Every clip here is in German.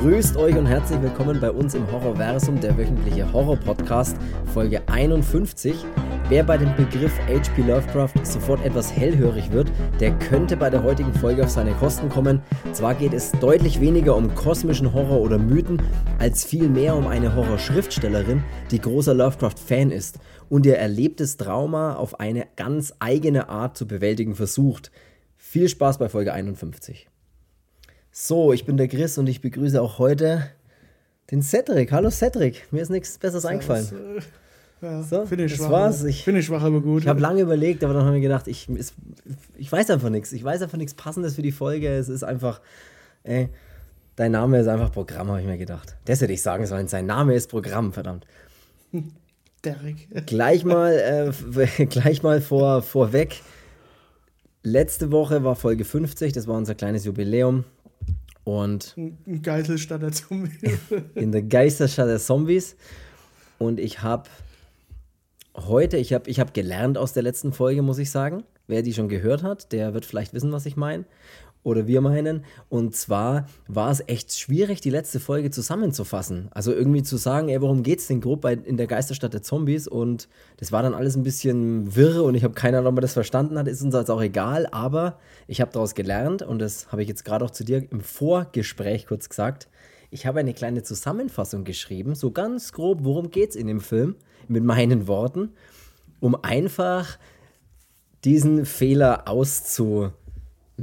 Grüßt euch und herzlich willkommen bei uns im Horrorversum, der wöchentliche Horror-Podcast, Folge 51. Wer bei dem Begriff H.P. Lovecraft sofort etwas hellhörig wird, der könnte bei der heutigen Folge auf seine Kosten kommen. Zwar geht es deutlich weniger um kosmischen Horror oder Mythen, als vielmehr um eine Horrorschriftstellerin, die großer Lovecraft-Fan ist und ihr erlebtes Trauma auf eine ganz eigene Art zu bewältigen versucht. Viel Spaß bei Folge 51. So, ich bin der Chris und ich begrüße auch heute den Cedric. Hallo Cedric, mir ist nichts Besseres eingefallen. Äh, ja, so, finde ich, schwach, war's. Ich, schwach, aber gut. Ich habe lange überlegt, aber dann habe ich gedacht, ich, ist, ich weiß einfach nichts. Ich weiß einfach nichts Passendes für die Folge. Es ist einfach, ey, dein Name ist einfach Programm, habe ich mir gedacht. Das hätte ich sagen sollen. Sein Name ist Programm, verdammt. Derek. Gleich mal, äh, gleich mal vor, vorweg. Letzte Woche war Folge 50, das war unser kleines Jubiläum. Und in Geiselstadt der Zombies. in der Geisterstadt der Zombies. Und ich habe heute, ich habe ich hab gelernt aus der letzten Folge, muss ich sagen. Wer die schon gehört hat, der wird vielleicht wissen, was ich meine oder wir meinen. Und zwar war es echt schwierig, die letzte Folge zusammenzufassen. Also irgendwie zu sagen, ey, worum geht's denn grob bei, in der Geisterstadt der Zombies? Und das war dann alles ein bisschen wirre und ich habe keine Ahnung, ob man das verstanden hat. Ist uns jetzt auch egal, aber ich habe daraus gelernt und das habe ich jetzt gerade auch zu dir im Vorgespräch kurz gesagt. Ich habe eine kleine Zusammenfassung geschrieben, so ganz grob, worum geht's in dem Film, mit meinen Worten, um einfach diesen Fehler auszu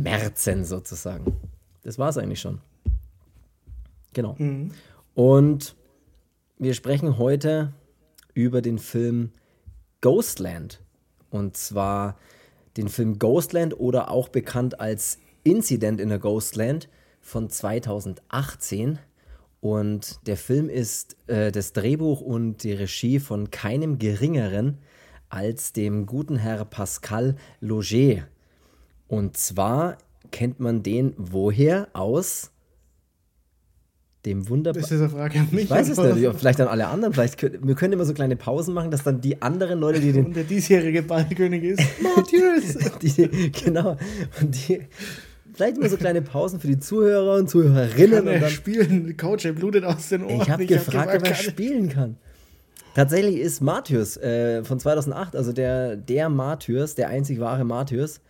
merzen sozusagen. Das war es eigentlich schon. Genau. Mhm. Und wir sprechen heute über den Film Ghostland. Und zwar den Film Ghostland oder auch bekannt als Incident in a Ghostland von 2018. Und der Film ist äh, das Drehbuch und die Regie von keinem geringeren als dem guten Herr Pascal Loger. Und zwar kennt man den woher aus dem wunderbaren. Das ist eine Frage an mich. Ich weiß es nicht, vielleicht an alle anderen. Vielleicht können, wir können immer so kleine Pausen machen, dass dann die anderen Leute, die den. Und der diesjährige Ballkönig ist die, genau. Und die, vielleicht immer so kleine Pausen für die Zuhörer und Zuhörerinnen. Kann er und dann, spielen? Coach, er blutet aus den Ohren. Ich habe gefragt, hab ob er spielen kann. Tatsächlich ist Martyrs äh, von 2008, also der, der Martyrs, der einzig wahre Martyrs,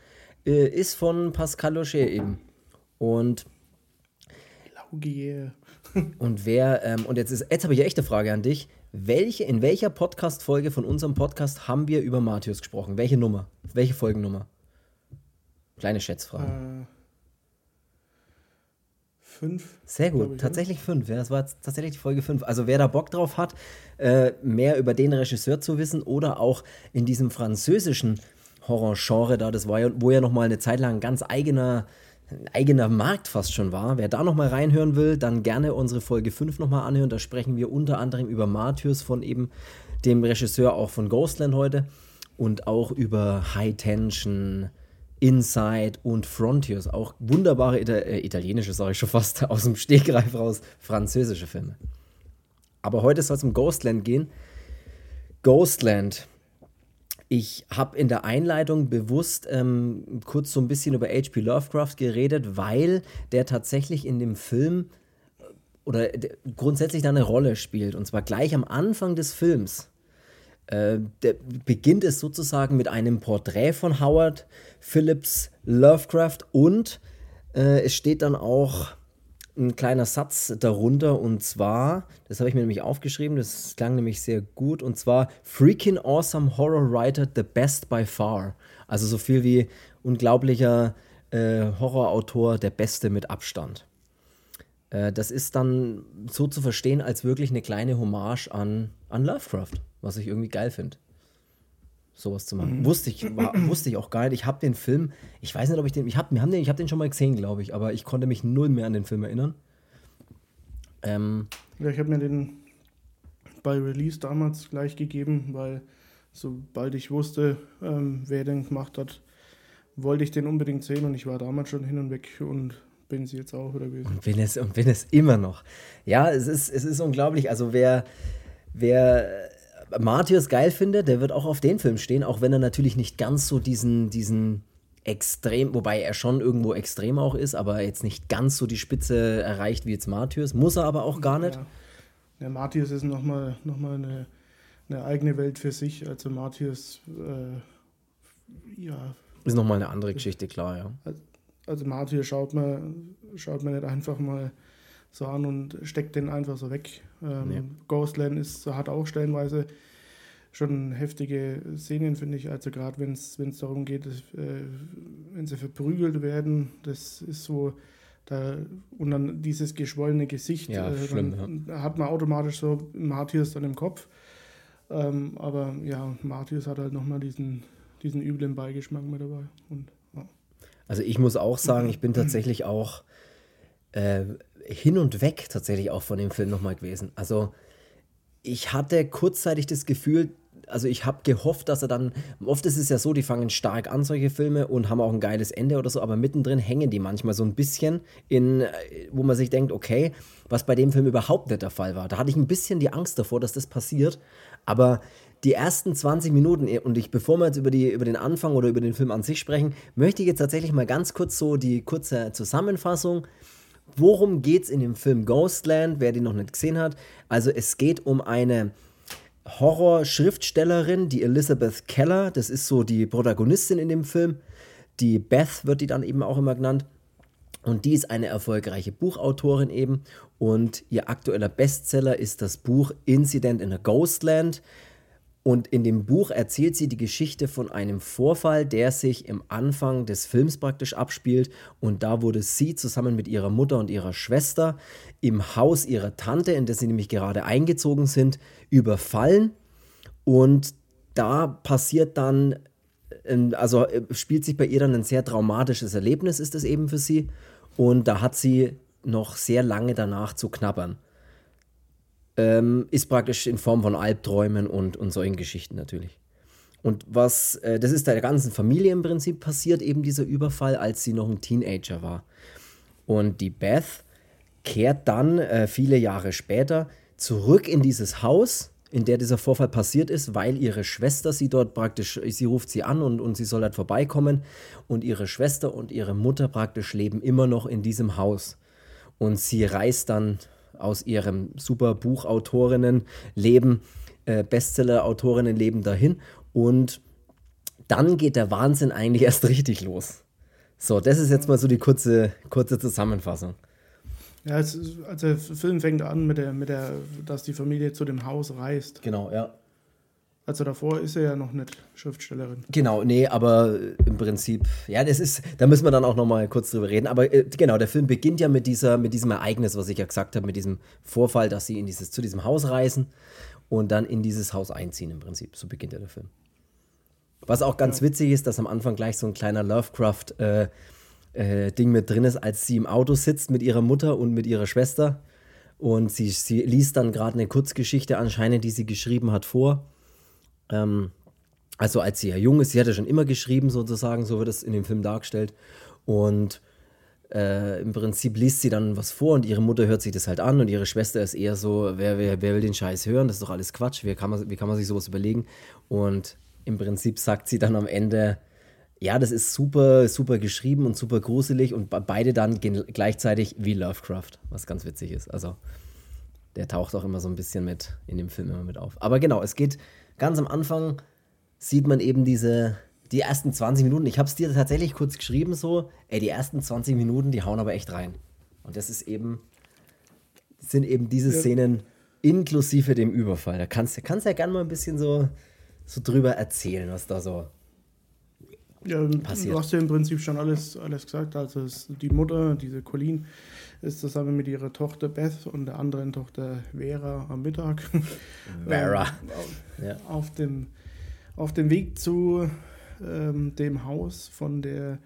äh, ist von Pascal Locher eben. Und. Laugier. und wer, ähm, und jetzt ist, jetzt habe ich echt eine Frage an dich. Welche, in welcher Podcast-Folge von unserem Podcast haben wir über Matthäus gesprochen? Welche Nummer? Welche Folgennummer? Kleine Schätzfrage. Äh, fünf. Sehr gut, ich, tatsächlich fünf. Ja, das war tatsächlich die Folge fünf. Also wer da Bock drauf hat, äh, mehr über den Regisseur zu wissen oder auch in diesem französischen Horror-Genre da. Das war ja, wo ja nochmal eine Zeit lang ein ganz eigener, eigener Markt fast schon war. Wer da nochmal reinhören will, dann gerne unsere Folge 5 nochmal anhören. Da sprechen wir unter anderem über Martyrs von eben dem Regisseur auch von Ghostland heute und auch über High Tension, Inside und Frontiers. Auch wunderbare Ita äh, italienische, sage ich schon fast, aus dem Stegreif raus, französische Filme. Aber heute soll es um Ghostland gehen. Ghostland ich habe in der Einleitung bewusst ähm, kurz so ein bisschen über H.P. Lovecraft geredet, weil der tatsächlich in dem Film äh, oder grundsätzlich da eine Rolle spielt. Und zwar gleich am Anfang des Films. Äh, beginnt es sozusagen mit einem Porträt von Howard Phillips Lovecraft und äh, es steht dann auch ein kleiner Satz darunter und zwar, das habe ich mir nämlich aufgeschrieben, das klang nämlich sehr gut und zwar Freaking Awesome Horror Writer, the best by far. Also so viel wie unglaublicher äh, Horrorautor, der beste mit Abstand. Äh, das ist dann so zu verstehen als wirklich eine kleine Hommage an, an Lovecraft, was ich irgendwie geil finde sowas zu machen. Mhm. Wusste ich, war, wusste ich auch gar nicht. Ich habe den Film, ich weiß nicht, ob ich den, ich habe haben den, ich hab den schon mal gesehen, glaube ich, aber ich konnte mich null mehr an den Film erinnern. Ähm, ja, ich habe mir den bei Release damals gleich gegeben, weil sobald ich wusste, ähm, wer den gemacht hat, wollte ich den unbedingt sehen und ich war damals schon hin und weg und bin es jetzt auch oder gewesen. Und bin es und bin es immer noch. Ja, es ist es ist unglaublich. Also wer wer Matthias geil findet, der wird auch auf den Film stehen, auch wenn er natürlich nicht ganz so diesen, diesen extrem, wobei er schon irgendwo extrem auch ist, aber jetzt nicht ganz so die Spitze erreicht wie jetzt Martyrs. Muss er aber auch gar nicht. Ja, ja Martyrs ist nochmal noch mal eine, eine eigene Welt für sich. Also Martyrs, äh, ja. Ist nochmal eine andere Geschichte, klar, ja. Also Martyrs schaut man, schaut man nicht einfach mal so an und steckt den einfach so weg. Ähm, nee. Ghostland ist, hat auch stellenweise schon heftige Szenen, finde ich. Also gerade wenn es darum geht, dass, äh, wenn sie verprügelt werden, das ist so, da, und dann dieses geschwollene Gesicht, ja, äh, schlimm, ja. hat man automatisch so Martyrs dann im Kopf. Ähm, aber ja, Martyrs hat halt nochmal diesen, diesen üblen Beigeschmack mit dabei. Und, ja. Also ich muss auch sagen, ich bin tatsächlich auch äh, hin und weg tatsächlich auch von dem Film nochmal gewesen. Also ich hatte kurzzeitig das Gefühl, also ich habe gehofft, dass er dann, oft ist es ja so, die fangen stark an, solche Filme, und haben auch ein geiles Ende oder so, aber mittendrin hängen die manchmal so ein bisschen in, wo man sich denkt, okay, was bei dem Film überhaupt nicht der Fall war. Da hatte ich ein bisschen die Angst davor, dass das passiert, aber die ersten 20 Minuten, und ich, bevor wir jetzt über, die, über den Anfang oder über den Film an sich sprechen, möchte ich jetzt tatsächlich mal ganz kurz so die kurze Zusammenfassung Worum geht es in dem Film Ghostland, wer den noch nicht gesehen hat? Also es geht um eine Horror-Schriftstellerin, die Elizabeth Keller, das ist so die Protagonistin in dem Film. Die Beth wird die dann eben auch immer genannt. Und die ist eine erfolgreiche Buchautorin eben. Und ihr aktueller Bestseller ist das Buch Incident in a Ghostland. Und in dem Buch erzählt sie die Geschichte von einem Vorfall, der sich im Anfang des Films praktisch abspielt. Und da wurde sie zusammen mit ihrer Mutter und ihrer Schwester im Haus ihrer Tante, in das sie nämlich gerade eingezogen sind, überfallen. Und da passiert dann, ähm, also äh, spielt sich bei ihr dann ein sehr traumatisches Erlebnis, ist es eben für sie. Und da hat sie noch sehr lange danach zu knabbern ähm, ist praktisch in Form von Albträumen und, und solchen Geschichten natürlich. Und was, äh, das ist der ganzen Familie im Prinzip passiert, eben dieser Überfall, als sie noch ein Teenager war. Und die Beth kehrt dann äh, viele Jahre später zurück in dieses Haus, in der dieser Vorfall passiert ist, weil ihre Schwester sie dort praktisch, sie ruft sie an und, und sie soll dort vorbeikommen. Und ihre Schwester und ihre Mutter praktisch leben immer noch in diesem Haus. Und sie reist dann aus ihrem super Buchautorinnenleben, äh, Bestseller-Autorinnenleben dahin. Und dann geht der Wahnsinn eigentlich erst richtig los. So, das ist jetzt mal so die kurze, kurze Zusammenfassung. Ja, es, also der Film fängt an mit der, mit der, dass die Familie zu dem Haus reist. Genau, ja. Also davor ist er ja noch nicht Schriftstellerin. Genau, nee, aber im Prinzip, ja, das ist, da müssen wir dann auch noch mal kurz drüber reden. Aber äh, genau, der Film beginnt ja mit dieser, mit diesem Ereignis, was ich ja gesagt habe, mit diesem Vorfall, dass sie in dieses, zu diesem Haus reisen und dann in dieses Haus einziehen im Prinzip. So beginnt ja der Film. Was auch ganz ja. witzig ist, dass am Anfang gleich so ein kleiner Lovecraft äh, äh, Ding mit drin ist, als sie im Auto sitzt mit ihrer Mutter und mit ihrer Schwester. Und sie, sie liest dann gerade eine Kurzgeschichte anscheinend, die sie geschrieben hat, vor ähm, also als sie ja jung ist, sie hatte schon immer geschrieben sozusagen, so wird es in dem Film dargestellt. Und äh, im Prinzip liest sie dann was vor und ihre Mutter hört sich das halt an und ihre Schwester ist eher so, wer, wer, wer will den Scheiß hören, das ist doch alles Quatsch, wie kann, man, wie kann man sich sowas überlegen? Und im Prinzip sagt sie dann am Ende, ja, das ist super, super geschrieben und super gruselig und beide dann gleichzeitig wie Lovecraft, was ganz witzig ist. Also der taucht auch immer so ein bisschen mit in dem Film immer mit auf. Aber genau, es geht ganz am Anfang sieht man eben diese, die ersten 20 Minuten. Ich habe es dir tatsächlich kurz geschrieben, so, ey, die ersten 20 Minuten, die hauen aber echt rein. Und das ist eben, sind eben diese ja. Szenen inklusive dem Überfall. Da kannst du kannst ja gerne mal ein bisschen so, so drüber erzählen, was da so ja, passiert. Du hast ja im Prinzip schon alles, alles gesagt. Also die Mutter, diese Colleen, ist zusammen mit ihrer Tochter Beth und der anderen Tochter Vera am Mittag. Vera. auf, ja. auf, dem, auf dem Weg zu ähm, dem Haus von der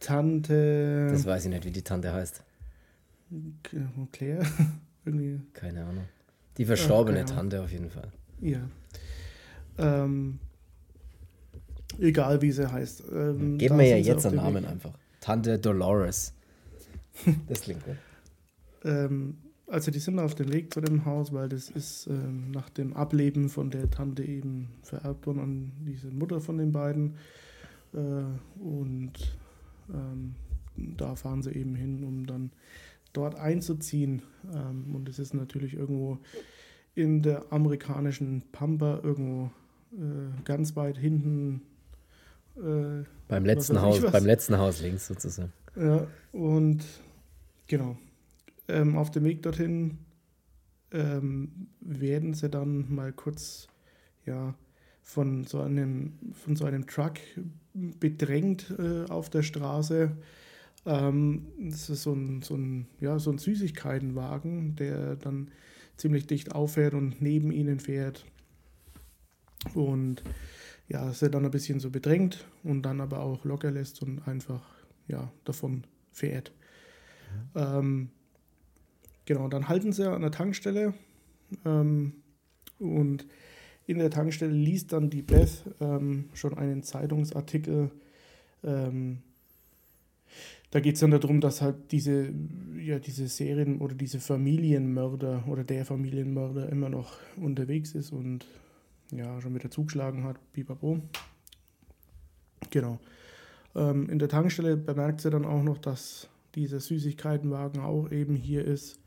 Tante. Das weiß ich nicht, wie die Tante heißt. Claire? Irgendwie. Keine Ahnung. Die verstorbene Ach, Tante auf jeden Fall. Ja. Ähm, egal wie sie heißt. Ähm, Geben wir ja jetzt einen Namen Weg. einfach. Tante Dolores. Das klingt gut. ähm, also die sind auf dem Weg zu dem Haus, weil das ist ähm, nach dem Ableben von der Tante eben vererbt worden an diese Mutter von den beiden. Äh, und ähm, da fahren sie eben hin, um dann dort einzuziehen. Ähm, und es ist natürlich irgendwo in der amerikanischen Pampa, irgendwo äh, ganz weit hinten. Äh, beim, letzten Haus, beim letzten Haus links sozusagen. Ja, und genau. Ähm, auf dem Weg dorthin ähm, werden sie dann mal kurz ja, von, so einem, von so einem Truck bedrängt äh, auf der Straße. Ähm, das ist so ein, so, ein, ja, so ein Süßigkeitenwagen, der dann ziemlich dicht auffährt und neben ihnen fährt. Und ja, sie dann ein bisschen so bedrängt und dann aber auch locker lässt und einfach ja, davon fährt. Mhm. Ähm, genau, dann halten sie an der Tankstelle ähm, und in der Tankstelle liest dann die Beth ähm, schon einen Zeitungsartikel. Ähm, da geht es dann darum, dass halt diese, ja, diese Serien- oder diese Familienmörder oder der Familienmörder immer noch unterwegs ist und ja, schon wieder zugeschlagen hat. Pipapo. Genau. Ähm, in der Tankstelle bemerkt sie dann auch noch, dass dieser Süßigkeitenwagen auch eben hier ist.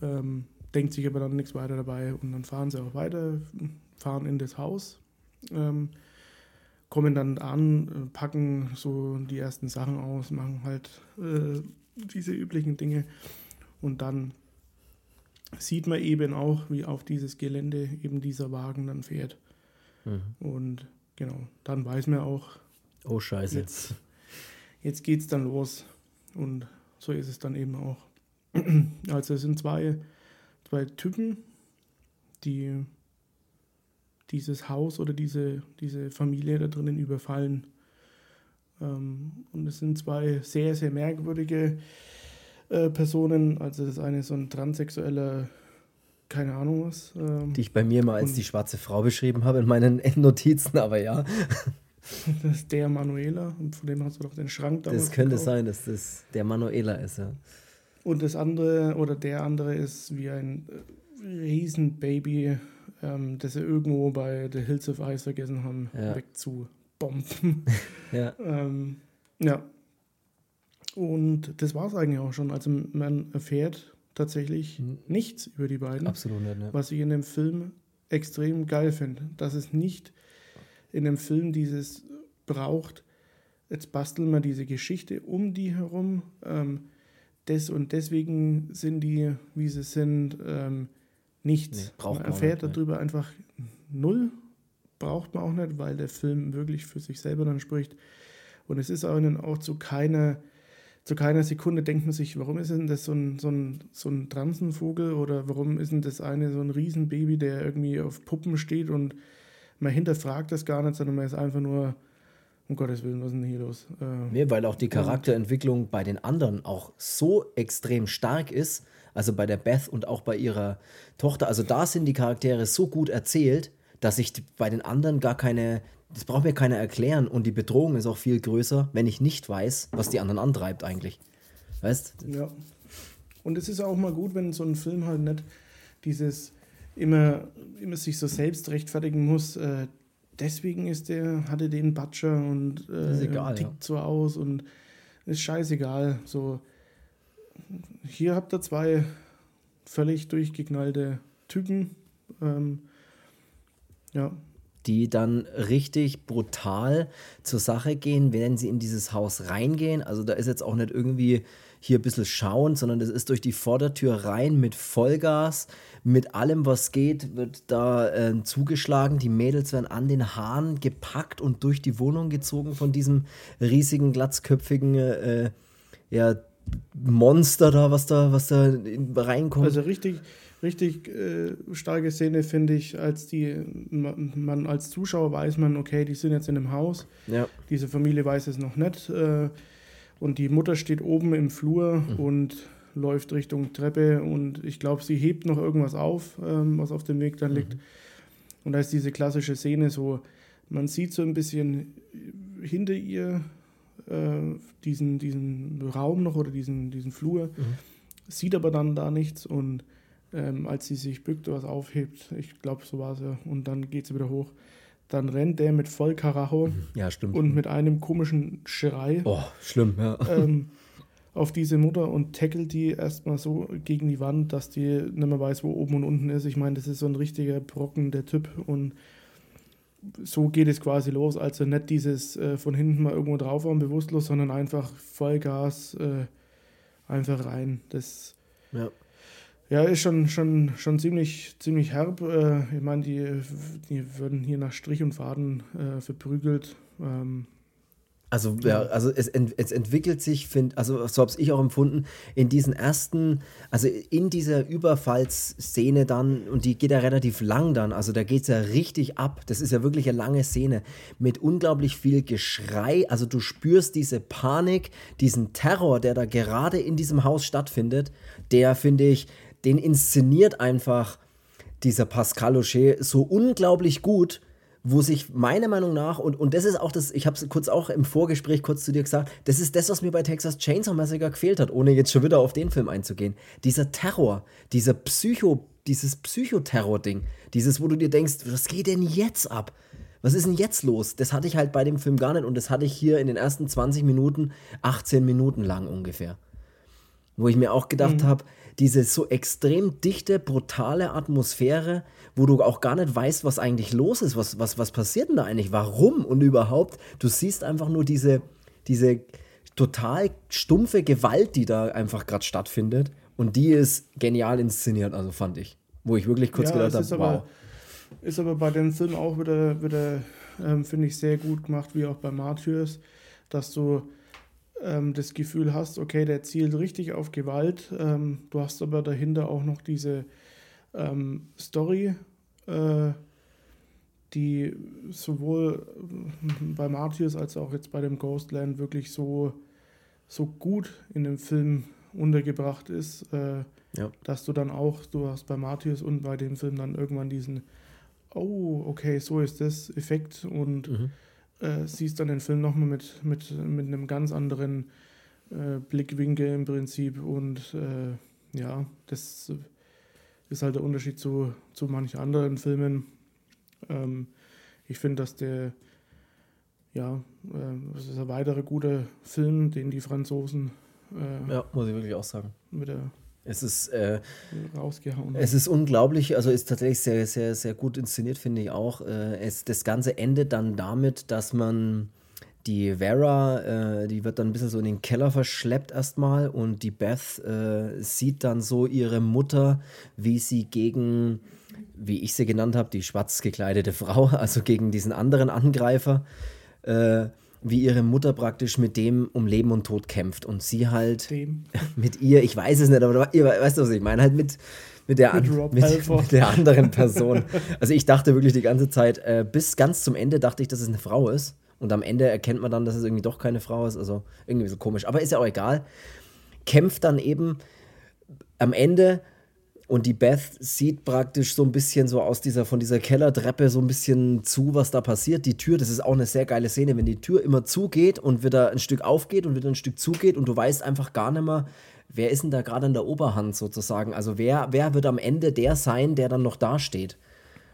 Ähm, denkt sich aber dann nichts weiter dabei und dann fahren sie auch weiter, fahren in das Haus, ähm, kommen dann an, packen so die ersten Sachen aus, machen halt äh, diese üblichen Dinge und dann sieht man eben auch, wie auf dieses Gelände eben dieser Wagen dann fährt. Mhm. Und genau, dann weiß man auch, oh Scheiße, jetzt, jetzt es dann los. Und so ist es dann eben auch. Also es sind zwei, zwei Typen, die dieses Haus oder diese, diese Familie da drinnen überfallen. Ähm, und es sind zwei sehr, sehr merkwürdige äh, Personen. Also das eine ist so ein transsexueller, keine Ahnung was. Ähm, die ich bei mir mal als die schwarze Frau beschrieben habe in meinen Notizen, aber ja. Das ist der Manuela, von dem hast du doch den Schrank damals Das könnte gekauft. sein, dass das der Manuela ist, ja. Und das andere oder der andere ist wie ein äh, Riesenbaby, ähm, das sie irgendwo bei The Hills of Ice vergessen haben, ja. wegzubomben. ja. ähm, ja. Und das war es eigentlich auch schon. Also man erfährt tatsächlich mhm. nichts über die beiden. Absolut nicht. Ne? Was ich in dem Film extrem geil finde. Dass es nicht in dem Film dieses braucht, jetzt basteln wir diese Geschichte um die herum. Ähm, des und deswegen sind die, wie sie sind, ähm, nichts. Nee, man erfährt nicht, darüber nee. einfach null. Braucht man auch nicht, weil der Film wirklich für sich selber dann spricht. Und es ist auch, auch zu keiner zu keiner Sekunde denkt man sich, warum ist denn das so ein, so ein, so ein Transenvogel oder warum ist denn das eine so ein Riesenbaby, der irgendwie auf Puppen steht und man hinterfragt das gar nicht, sondern man ist einfach nur, um Gottes Willen, was ist denn hier los? Äh, nee, weil auch die Charakterentwicklung bei den anderen auch so extrem stark ist, also bei der Beth und auch bei ihrer Tochter, also da sind die Charaktere so gut erzählt, dass ich bei den anderen gar keine das braucht mir keiner erklären und die Bedrohung ist auch viel größer, wenn ich nicht weiß, was die anderen antreibt eigentlich. Weißt? Ja. Und es ist auch mal gut, wenn so ein Film halt nicht dieses immer, immer sich so selbst rechtfertigen muss. Äh, deswegen ist der, hatte den Butcher und äh, egal, tickt ja. so aus und ist scheißegal. So, hier habt ihr zwei völlig durchgeknallte Typen. Ähm, ja, die dann richtig brutal zur Sache gehen, wenn sie in dieses Haus reingehen. Also da ist jetzt auch nicht irgendwie hier ein bisschen schauen, sondern das ist durch die Vordertür rein mit Vollgas, mit allem, was geht, wird da äh, zugeschlagen. Die Mädels werden an den Haaren gepackt und durch die Wohnung gezogen von diesem riesigen, glatzköpfigen äh, ja, Monster da, was da, was da reinkommt. Also richtig, richtig äh, starke Szene, finde ich, als die, man als Zuschauer weiß man, okay, die sind jetzt in einem Haus. Ja. Diese Familie weiß es noch nicht. Äh, und die Mutter steht oben im Flur mhm. und läuft Richtung Treppe und ich glaube, sie hebt noch irgendwas auf, ähm, was auf dem Weg dann mhm. liegt. Und da ist diese klassische Szene so, man sieht so ein bisschen hinter ihr äh, diesen, diesen Raum noch oder diesen, diesen Flur, mhm. sieht aber dann da nichts und ähm, als sie sich bückt, was aufhebt, ich glaube, so war es ja, und dann geht sie wieder hoch, dann rennt der mit Vollkaracho ja, stimmt. und mit einem komischen Schrei oh, schlimm, ja. ähm, auf diese Mutter und tackelt die erstmal so gegen die Wand, dass die nicht mehr weiß, wo oben und unten ist. Ich meine, das ist so ein richtiger Brocken, der Typ. Und so geht es quasi los. Also nicht dieses äh, von hinten mal irgendwo drauf und bewusstlos, sondern einfach Vollgas äh, einfach rein. Das ja. Ja, ist schon, schon, schon ziemlich, ziemlich herb. Äh, ich meine, die, die würden hier nach Strich und Faden äh, verprügelt. Ähm, also, ja, also es, ent, es entwickelt sich, find, also so habe ich auch empfunden, in diesen ersten, also in dieser Überfallsszene dann, und die geht ja relativ lang dann, also da geht es ja richtig ab. Das ist ja wirklich eine lange Szene mit unglaublich viel Geschrei. Also du spürst diese Panik, diesen Terror, der da gerade in diesem Haus stattfindet, der, finde ich, den inszeniert einfach dieser Pascal Aucher so unglaublich gut wo sich meiner Meinung nach, und, und das ist auch das, ich habe es kurz auch im Vorgespräch kurz zu dir gesagt, das ist das, was mir bei Texas Chainsaw Massacre gefehlt hat, ohne jetzt schon wieder auf den Film einzugehen. Dieser Terror, dieser Psycho, dieses Psychoterror-Ding, dieses, wo du dir denkst, was geht denn jetzt ab? Was ist denn jetzt los? Das hatte ich halt bei dem Film gar nicht und das hatte ich hier in den ersten 20 Minuten, 18 Minuten lang ungefähr. Wo ich mir auch gedacht mhm. habe, diese so extrem dichte, brutale Atmosphäre, wo du auch gar nicht weißt, was eigentlich los ist, was, was, was passiert denn da eigentlich, warum und überhaupt. Du siehst einfach nur diese, diese total stumpfe Gewalt, die da einfach gerade stattfindet. Und die ist genial inszeniert, also fand ich. Wo ich wirklich kurz ja, gedacht habe, wow. Ist aber bei den Filmen auch wieder, wieder ähm, finde ich, sehr gut gemacht, wie auch bei Martyrs, dass du ähm, das Gefühl hast, okay, der zielt richtig auf Gewalt. Ähm, du hast aber dahinter auch noch diese ähm, Story, äh, die sowohl bei Martyrs als auch jetzt bei dem Ghostland wirklich so, so gut in dem Film untergebracht ist, äh, ja. dass du dann auch, du hast bei Martyrs und bei dem Film dann irgendwann diesen, oh, okay, so ist das Effekt und mhm äh, siehst dann den Film nochmal mit, mit, mit einem ganz anderen äh, Blickwinkel im Prinzip. Und äh, ja, das ist halt der Unterschied zu, zu manchen anderen Filmen. Ähm, ich finde, dass der, ja, äh, das ist ein weiterer guter Film, den die Franzosen. Äh, ja, muss ich wirklich auch sagen. Mit der es ist, äh, rausgehauen. Es ist unglaublich, also ist tatsächlich sehr, sehr, sehr gut inszeniert, finde ich auch. Äh, es, das Ganze endet dann damit, dass man die Vera, äh, die wird dann ein bisschen so in den Keller verschleppt erstmal und die Beth äh, sieht dann so ihre Mutter, wie sie gegen, wie ich sie genannt habe, die schwarz gekleidete Frau, also gegen diesen anderen Angreifer, äh, wie ihre Mutter praktisch mit dem um Leben und Tod kämpft und sie halt dem. mit ihr, ich weiß es nicht, aber ihr weißt du, was ich meine, halt mit, mit, der, mit, an, mit, mit der anderen Person. Also ich dachte wirklich die ganze Zeit, äh, bis ganz zum Ende dachte ich, dass es eine Frau ist und am Ende erkennt man dann, dass es irgendwie doch keine Frau ist, also irgendwie so komisch, aber ist ja auch egal. Kämpft dann eben am Ende und die Beth sieht praktisch so ein bisschen so aus dieser, von dieser Kellertreppe so ein bisschen zu, was da passiert. Die Tür, das ist auch eine sehr geile Szene, wenn die Tür immer zugeht und wieder ein Stück aufgeht und wieder ein Stück zugeht und du weißt einfach gar nicht mehr, wer ist denn da gerade in der Oberhand sozusagen. Also wer, wer wird am Ende der sein, der dann noch dasteht.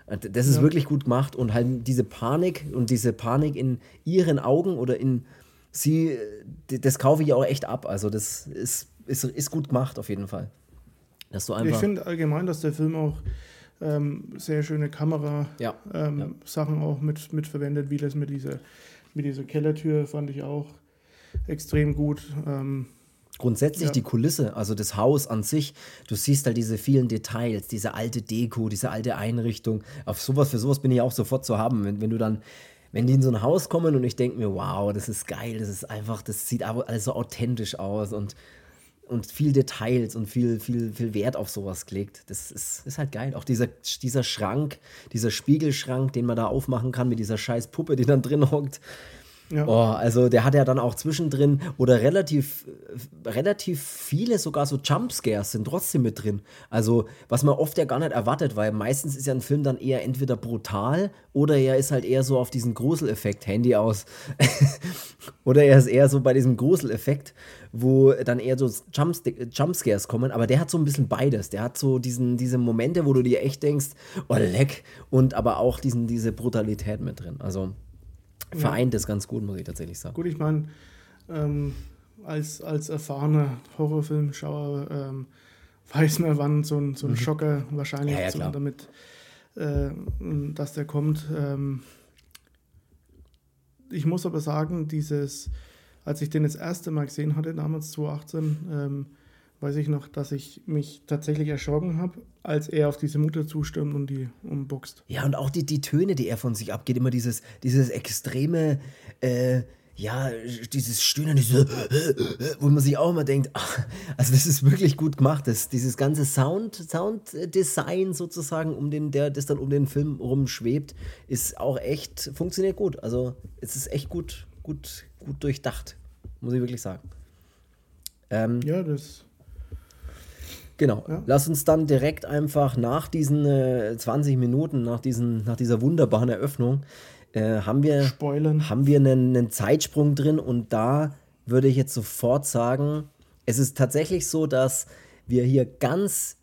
Das ist ja. wirklich gut gemacht und halt diese Panik und diese Panik in ihren Augen oder in sie, das kaufe ich auch echt ab. Also das ist, ist, ist gut gemacht auf jeden Fall. Dass du einfach ich finde allgemein, dass der Film auch ähm, sehr schöne Kamera-Sachen ja, ähm, ja. auch mit, mit verwendet, wie das mit dieser, mit dieser Kellertür fand ich auch extrem gut. Ähm, Grundsätzlich ja. die Kulisse, also das Haus an sich, du siehst halt diese vielen Details, diese alte Deko, diese alte Einrichtung. Auf sowas, für sowas bin ich auch sofort zu haben. Wenn, wenn du dann, wenn die in so ein Haus kommen und ich denke mir, wow, das ist geil, das ist einfach, das sieht alles so authentisch aus und und viel Details und viel, viel, viel Wert auf sowas gelegt. Das ist, ist halt geil. Auch dieser, dieser Schrank, dieser Spiegelschrank, den man da aufmachen kann mit dieser scheiß Puppe, die dann drin hockt. Ja. Oh, also der hat ja dann auch zwischendrin oder relativ, relativ viele sogar so Jumpscares sind trotzdem mit drin. Also was man oft ja gar nicht erwartet, weil meistens ist ja ein Film dann eher entweder brutal oder er ist halt eher so auf diesen Gruseleffekt, Handy aus. Oder er ist eher so bei diesem Gruseleffekt, wo dann eher so Jumpscares kommen, aber der hat so ein bisschen beides. Der hat so diesen, diese Momente, wo du dir echt denkst, oh leck, und aber auch diesen, diese Brutalität mit drin. Also vereint ja. das ganz gut, muss ich tatsächlich sagen. Gut, ich meine, ähm, als, als erfahrener Horrorfilmschauer ähm, weiß man, wann so ein, so ein mhm. Schocker wahrscheinlich ja, ja, damit, äh, dass der kommt. Ähm, ich muss aber sagen, dieses, als ich den das erste Mal gesehen hatte, damals 2018, ähm, weiß ich noch, dass ich mich tatsächlich erschrocken habe, als er auf diese Mutter zustürmt und die umboxt. Ja, und auch die, die Töne, die er von sich abgeht, immer dieses, dieses extreme, äh, ja, dieses Stöhnen, diese, wo man sich auch immer denkt, ach, also das ist wirklich gut gemacht. Das, dieses ganze Sound, Sounddesign sozusagen, um den, der das dann um den Film rumschwebt, ist auch echt, funktioniert gut. Also es ist echt gut, gut, gut durchdacht, muss ich wirklich sagen. Ähm, ja, das. Genau. Ja. Lass uns dann direkt einfach nach diesen äh, 20 Minuten, nach, diesen, nach dieser wunderbaren Eröffnung, äh, haben wir, Spoilern. haben wir einen, einen Zeitsprung drin und da würde ich jetzt sofort sagen, es ist tatsächlich so, dass wir hier ganz,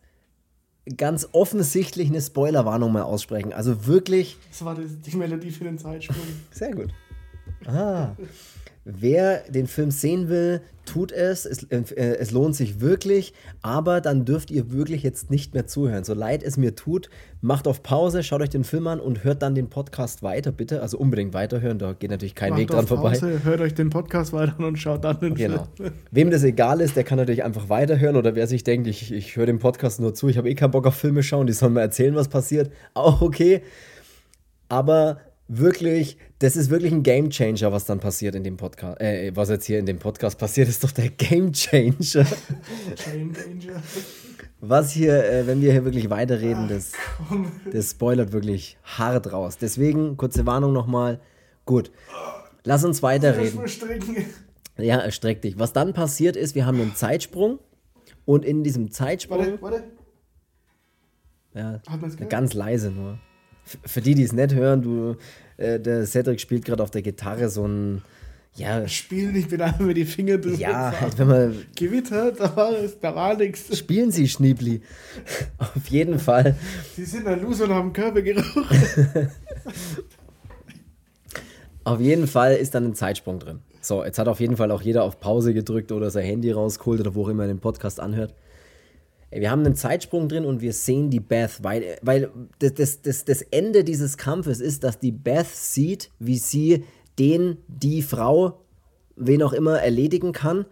ganz offensichtlich eine Spoilerwarnung mal aussprechen. Also wirklich. Das war die, die Melodie für den Zeitsprung. Sehr gut. Ah. Wer den Film sehen will, tut es. Es, äh, es, lohnt sich wirklich, aber dann dürft ihr wirklich jetzt nicht mehr zuhören. So leid es mir tut, macht auf Pause, schaut euch den Film an und hört dann den Podcast weiter, bitte. Also unbedingt weiterhören, da geht natürlich kein macht Weg dran Pause, vorbei. Hört euch den Podcast weiter an und schaut dann den genau. Film. Wem das egal ist, der kann natürlich einfach weiterhören oder wer sich denkt, ich, ich höre den Podcast nur zu, ich habe eh keinen Bock auf Filme schauen, die sollen mir erzählen, was passiert. Auch okay. Aber wirklich, das ist wirklich ein Game Changer, was dann passiert in dem Podcast. Äh, was jetzt hier in dem Podcast passiert, ist doch der Game Changer. Game Changer. Was hier, äh, wenn wir hier wirklich weiterreden, das, das spoilert wirklich hart raus. Deswegen, kurze Warnung nochmal. Gut, lass uns weiterreden. Ja, erstreck dich. Was dann passiert ist, wir haben einen Zeitsprung und in diesem Zeitsprung. Warte, warte. Ja, ganz leise nur für die, die es nicht hören, du, äh, der Cedric spielt gerade auf der Gitarre so ein. Ja. Spielen nicht mit einfach mit die Finger drüber. Ja, halt, wenn man. Gewitter, da war, da war nichts. Spielen Sie, Schniebli. Auf jeden Fall. Sie sind ein Loser und haben Körpergeruch. auf jeden Fall ist dann ein Zeitsprung drin. So, jetzt hat auf jeden Fall auch jeder auf Pause gedrückt oder sein Handy rausgeholt oder wo auch immer er den Podcast anhört wir haben einen Zeitsprung drin und wir sehen die Beth, weil, weil das, das, das Ende dieses Kampfes ist, dass die Beth sieht, wie sie den, die Frau, wen auch immer, erledigen kann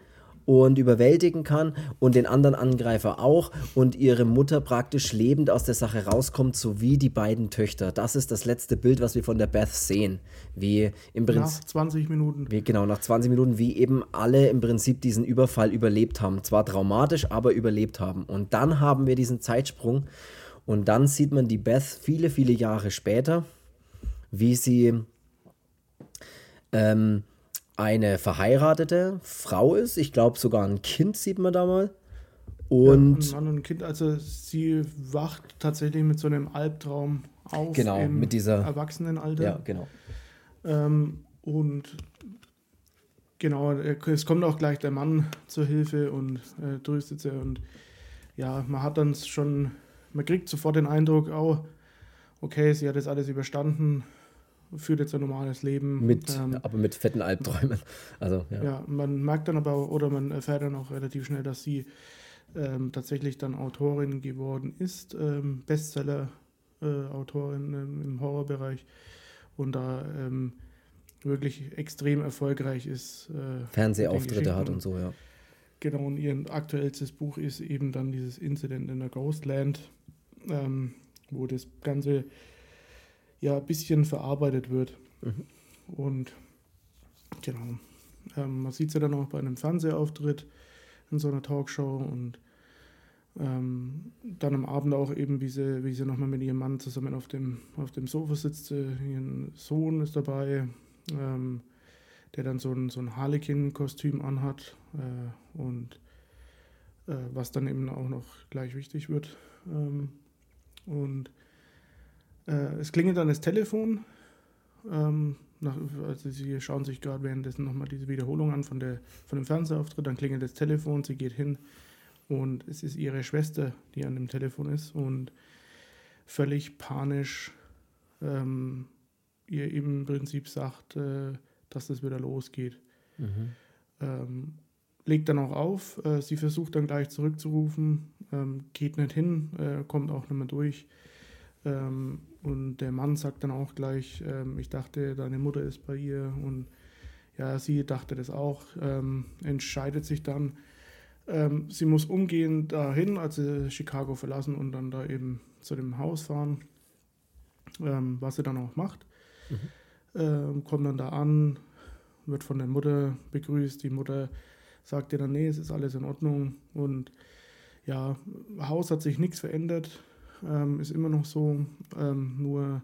und überwältigen kann und den anderen Angreifer auch und ihre Mutter praktisch lebend aus der Sache rauskommt, sowie die beiden Töchter. Das ist das letzte Bild, was wir von der Beth sehen. Wie im Prinzip. Nach 20 Minuten. Wie, genau, nach 20 Minuten, wie eben alle im Prinzip diesen Überfall überlebt haben. Zwar traumatisch, aber überlebt haben. Und dann haben wir diesen Zeitsprung und dann sieht man die Beth viele, viele Jahre später, wie sie ähm, eine verheiratete Frau ist. Ich glaube, sogar ein Kind sieht man da mal. Und ja, ein Mann und ein Kind, also sie wacht tatsächlich mit so einem Albtraum auf. Genau, im mit dieser Erwachsenenalter. Ja, genau. Ähm, und genau, es kommt auch gleich der Mann zur Hilfe und äh, tröstet sie. Und ja, man hat dann schon, man kriegt sofort den Eindruck, oh, okay, sie hat jetzt alles überstanden führt jetzt ein normales Leben. Mit, ähm, aber mit fetten Albträumen. Also, ja. ja, man merkt dann aber, oder man erfährt dann auch relativ schnell, dass sie ähm, tatsächlich dann Autorin geworden ist, ähm, Bestseller-Autorin äh, im Horrorbereich und da ähm, wirklich extrem erfolgreich ist. Äh, Fernsehauftritte hat und so, ja. Genau, und ihr aktuellstes Buch ist eben dann dieses Incident in der Ghostland, ähm, wo das Ganze ja ein bisschen verarbeitet wird. Mhm. Und genau. Ähm, man sieht sie dann auch bei einem Fernsehauftritt in so einer Talkshow und ähm, dann am Abend auch eben, wie sie, wie sie nochmal mit ihrem Mann zusammen auf dem, auf dem Sofa sitzt. Ihr Sohn ist dabei, ähm, der dann so ein, so ein Harlequin-Kostüm anhat äh, und äh, was dann eben auch noch gleich wichtig wird. Ähm, und äh, es klingelt dann das Telefon. Ähm, nach, also sie schauen sich gerade währenddessen nochmal diese Wiederholung an von, der, von dem Fernsehauftritt, dann klingelt das Telefon, sie geht hin und es ist ihre Schwester, die an dem Telefon ist und völlig panisch ähm, ihr im Prinzip sagt, äh, dass das wieder losgeht. Mhm. Ähm, legt dann auch auf, äh, sie versucht dann gleich zurückzurufen, ähm, geht nicht hin, äh, kommt auch nicht mehr durch. Ähm, und der Mann sagt dann auch gleich, ähm, ich dachte, deine Mutter ist bei ihr. Und ja, sie dachte das auch, ähm, entscheidet sich dann, ähm, sie muss umgehen dahin, also Chicago verlassen und dann da eben zu dem Haus fahren, ähm, was sie dann auch macht. Mhm. kommt dann da an, wird von der Mutter begrüßt, die Mutter sagt ihr dann, nee, es ist alles in Ordnung. Und ja, Haus hat sich nichts verändert, ähm, ist immer noch so, ähm, nur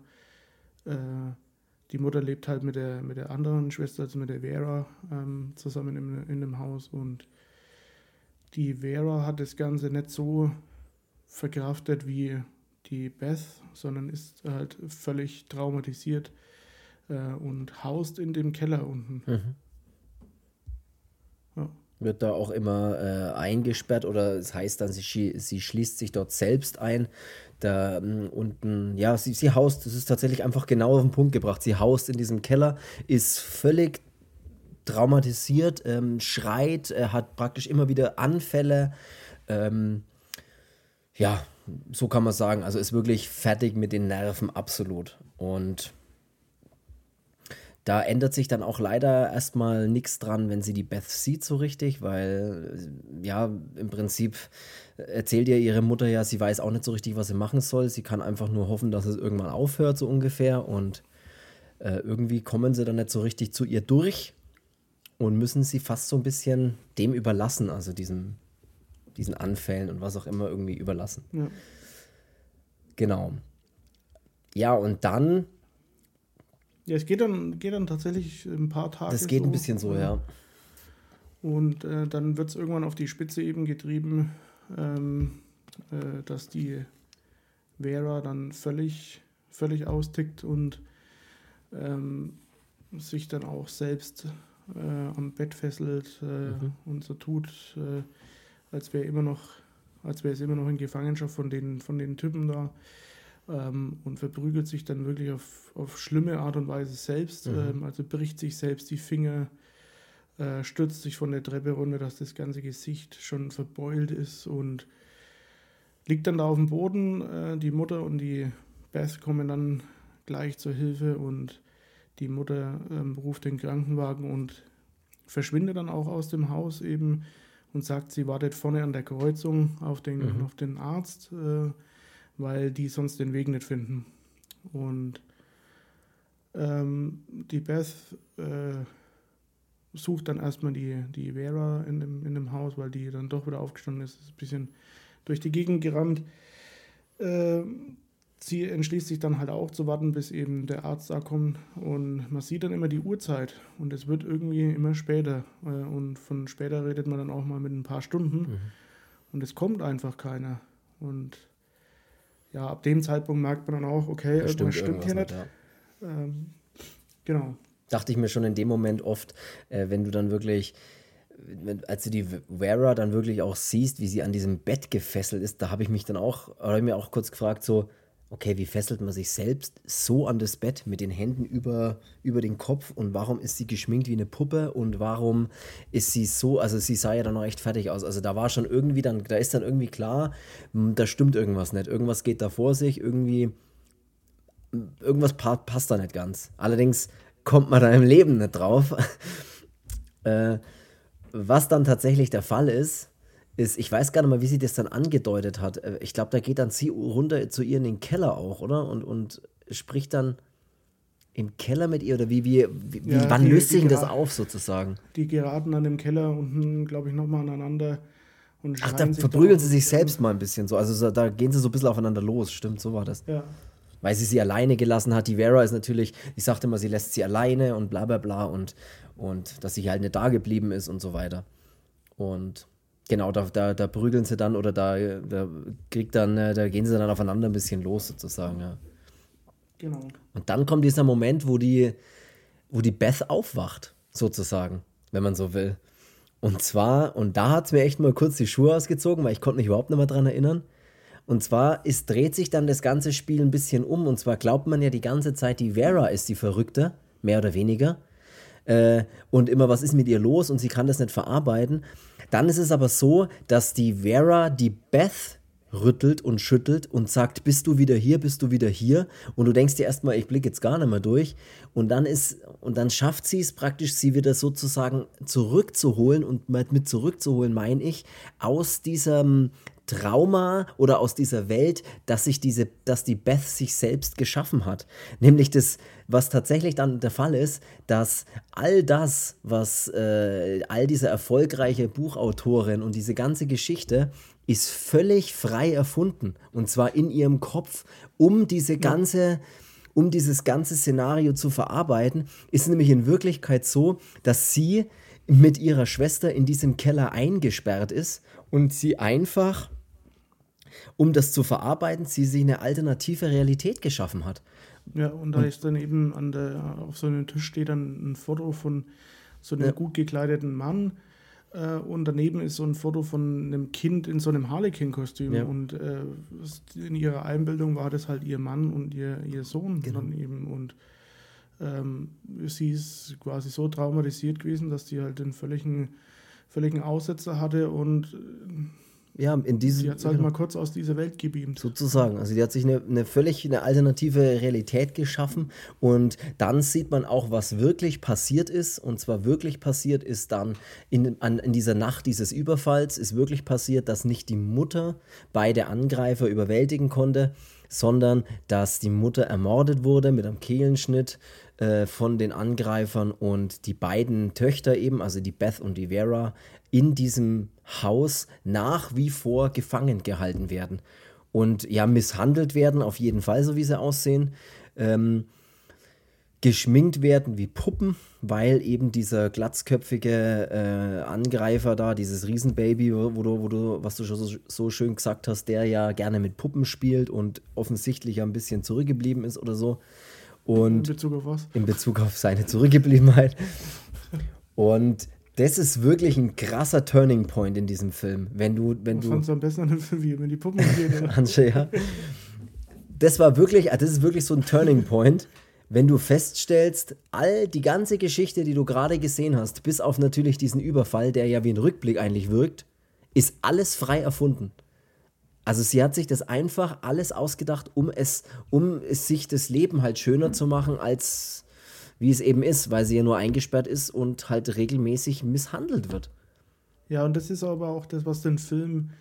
äh, die Mutter lebt halt mit der, mit der anderen Schwester, also mit der Vera, ähm, zusammen in, in dem Haus und die Vera hat das Ganze nicht so verkraftet wie die Beth, sondern ist halt völlig traumatisiert äh, und haust in dem Keller unten. Mhm. Ja wird da auch immer äh, eingesperrt oder es das heißt dann, sie, sie schließt sich dort selbst ein. Da ähm, unten, ja, sie, sie haust, das ist tatsächlich einfach genau auf den Punkt gebracht. Sie haust in diesem Keller, ist völlig traumatisiert, ähm, schreit, äh, hat praktisch immer wieder Anfälle. Ähm, ja, so kann man sagen. Also ist wirklich fertig mit den Nerven, absolut. Und da ändert sich dann auch leider erstmal nichts dran, wenn sie die Beth sieht so richtig, weil ja, im Prinzip erzählt ihr ihre Mutter ja, sie weiß auch nicht so richtig, was sie machen soll. Sie kann einfach nur hoffen, dass es irgendwann aufhört, so ungefähr. Und äh, irgendwie kommen sie dann nicht so richtig zu ihr durch und müssen sie fast so ein bisschen dem überlassen, also diesem, diesen Anfällen und was auch immer irgendwie überlassen. Ja. Genau. Ja, und dann ja, es geht dann, geht dann tatsächlich ein paar Tage. Das geht so. ein bisschen so, ja. Und äh, dann wird es irgendwann auf die Spitze eben getrieben, ähm, äh, dass die Vera dann völlig, völlig austickt und ähm, sich dann auch selbst äh, am Bett fesselt äh, mhm. und so tut, äh, als wäre immer noch, als wäre es immer noch in Gefangenschaft von den, von den Typen da ähm, und verprügelt sich dann wirklich auf, auf schlimme Art und Weise selbst. Mhm. Ähm, also bricht sich selbst die Finger, äh, stürzt sich von der Treppe runter, dass das ganze Gesicht schon verbeult ist und liegt dann da auf dem Boden. Äh, die Mutter und die Beth kommen dann gleich zur Hilfe und die Mutter ähm, ruft den Krankenwagen und verschwindet dann auch aus dem Haus eben und sagt, sie wartet vorne an der Kreuzung auf den, mhm. auf den Arzt. Äh, weil die sonst den Weg nicht finden. Und ähm, die Beth äh, sucht dann erstmal die, die Vera in dem, in dem Haus, weil die dann doch wieder aufgestanden ist, ist ein bisschen durch die Gegend gerannt. Äh, sie entschließt sich dann halt auch zu warten, bis eben der Arzt da kommt und man sieht dann immer die Uhrzeit und es wird irgendwie immer später äh, und von später redet man dann auch mal mit ein paar Stunden mhm. und es kommt einfach keiner und ja, ab dem Zeitpunkt merkt man dann auch, okay, irgendwas stimmt hier nicht. Ja. Ähm, genau. Dachte ich mir schon in dem Moment oft, äh, wenn du dann wirklich, als du die Vera dann wirklich auch siehst, wie sie an diesem Bett gefesselt ist, da habe ich mich dann auch, habe mir auch kurz gefragt, so, okay, wie fesselt man sich selbst so an das Bett mit den Händen über, über den Kopf und warum ist sie geschminkt wie eine Puppe und warum ist sie so, also sie sah ja dann noch echt fertig aus. Also da war schon irgendwie dann, da ist dann irgendwie klar, hm, da stimmt irgendwas nicht. Irgendwas geht da vor sich, irgendwie, irgendwas passt da nicht ganz. Allerdings kommt man da im Leben nicht drauf. äh, was dann tatsächlich der Fall ist, ist, ich weiß gar nicht mal, wie sie das dann angedeutet hat. Äh, ich glaube, da geht dann sie runter zu ihr in den Keller auch, oder? Und, und spricht dann im Keller mit ihr oder wie, wie, wie ja, wann die, löst sich das auf sozusagen? Die geraten dann im Keller unten, glaube ich, nochmal aneinander. Und Ach, da verprügeln sie sich selbst mal ein bisschen so. Also da gehen sie so ein bisschen aufeinander los, stimmt, so war das. Ja. Weil sie sie alleine gelassen hat. Die Vera ist natürlich, ich sagte immer, sie lässt sie alleine und bla bla bla und, und dass sie halt nicht da geblieben ist und so weiter. Und Genau, da, da, da prügeln sie dann oder da, da kriegt dann, äh, da gehen sie dann aufeinander ein bisschen los sozusagen, ja. Genau. Und dann kommt dieser Moment, wo die, wo die Beth aufwacht, sozusagen, wenn man so will. Und zwar, und da hat es mir echt mal kurz die Schuhe ausgezogen, weil ich konnte mich überhaupt nicht mehr dran erinnern. Und zwar ist, dreht sich dann das ganze Spiel ein bisschen um. Und zwar glaubt man ja die ganze Zeit, die Vera ist die Verrückte, mehr oder weniger. Äh, und immer, was ist mit ihr los? Und sie kann das nicht verarbeiten. Dann ist es aber so, dass die Vera die Beth rüttelt und schüttelt und sagt, bist du wieder hier, bist du wieder hier? Und du denkst dir erstmal, ich blicke jetzt gar nicht mehr durch. Und dann ist, und dann schafft sie es praktisch, sie wieder sozusagen zurückzuholen und mit zurückzuholen, meine ich, aus diesem Trauma oder aus dieser Welt, dass sich diese, dass die Beth sich selbst geschaffen hat. Nämlich das, was tatsächlich dann der Fall ist, dass all das, was äh, all diese erfolgreiche Buchautorin und diese ganze Geschichte ist völlig frei erfunden. Und zwar in ihrem Kopf, um diese ganze, um dieses ganze Szenario zu verarbeiten, ist nämlich in Wirklichkeit so, dass sie mit ihrer Schwester in diesem Keller eingesperrt ist und sie einfach, um das zu verarbeiten, sie sich eine alternative Realität geschaffen hat. Ja, und da und, ist dann eben an der, auf so einem Tisch steht dann ein Foto von so einem ja. gut gekleideten Mann, äh, und daneben ist so ein Foto von einem Kind in so einem Harlequin-Kostüm. Ja. Und äh, in ihrer Einbildung war das halt ihr Mann und ihr, ihr Sohn genau. dann eben. Und ähm, sie ist quasi so traumatisiert gewesen, dass sie halt den völligen, völligen Aussetzer hatte und äh, ja, in diesem. Sie hat es halt genau. mal kurz aus dieser Welt gebeamt. Sozusagen. Also, die hat sich eine, eine völlig eine alternative Realität geschaffen. Und dann sieht man auch, was wirklich passiert ist. Und zwar wirklich passiert ist dann in, an, in dieser Nacht dieses Überfalls, ist wirklich passiert, dass nicht die Mutter beide Angreifer überwältigen konnte, sondern dass die Mutter ermordet wurde mit einem Kehlenschnitt äh, von den Angreifern und die beiden Töchter eben, also die Beth und die Vera, in diesem Haus nach wie vor gefangen gehalten werden. Und ja, misshandelt werden, auf jeden Fall, so wie sie aussehen. Ähm, geschminkt werden wie Puppen, weil eben dieser glatzköpfige äh, Angreifer da, dieses Riesenbaby, wo du, wo du, was du schon so, so, schön gesagt hast, der ja gerne mit Puppen spielt und offensichtlich ein bisschen zurückgeblieben ist oder so. Und in Bezug auf was? In Bezug auf seine Zurückgebliebenheit. Und das ist wirklich ein krasser Turning Point in diesem Film. Wenn du, wenn Was du. fandst du am besten an dem Film, wie wenn die Puppen gehen? Ansche, ja. Das war wirklich, das ist wirklich so ein Turning Point, wenn du feststellst, all die ganze Geschichte, die du gerade gesehen hast, bis auf natürlich diesen Überfall, der ja wie ein Rückblick eigentlich wirkt, ist alles frei erfunden. Also sie hat sich das einfach alles ausgedacht, um es, um es sich das Leben halt schöner zu machen, als wie es eben ist, weil sie ja nur eingesperrt ist und halt regelmäßig misshandelt wird. Ja, und das ist aber auch das, was den Film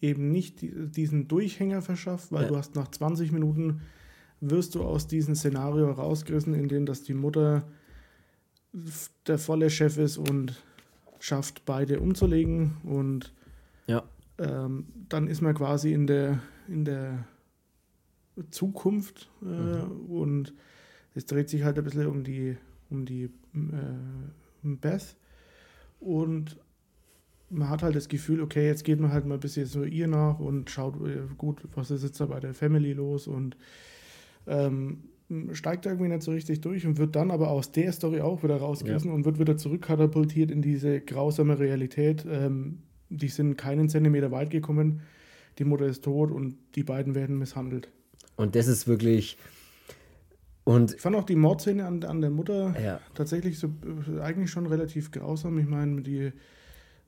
eben nicht diesen Durchhänger verschafft, weil ja. du hast nach 20 Minuten wirst du aus diesem Szenario rausgerissen, in dem dass die Mutter der volle Chef ist und schafft, beide umzulegen und. Ähm, dann ist man quasi in der, in der Zukunft äh, mhm. und es dreht sich halt ein bisschen um die, um die äh, Beth und man hat halt das Gefühl, okay, jetzt geht man halt mal ein bisschen so ihr nach und schaut, äh, gut, was ist jetzt da bei der Family los und ähm, steigt irgendwie nicht so richtig durch und wird dann aber aus der Story auch wieder rausgerissen ja. und wird wieder zurückkatapultiert in diese grausame Realität. Ähm, die sind keinen Zentimeter weit gekommen, die Mutter ist tot und die beiden werden misshandelt. Und das ist wirklich, und ich fand auch die Mordszene an, an der Mutter ja. tatsächlich so äh, eigentlich schon relativ grausam. Ich meine, die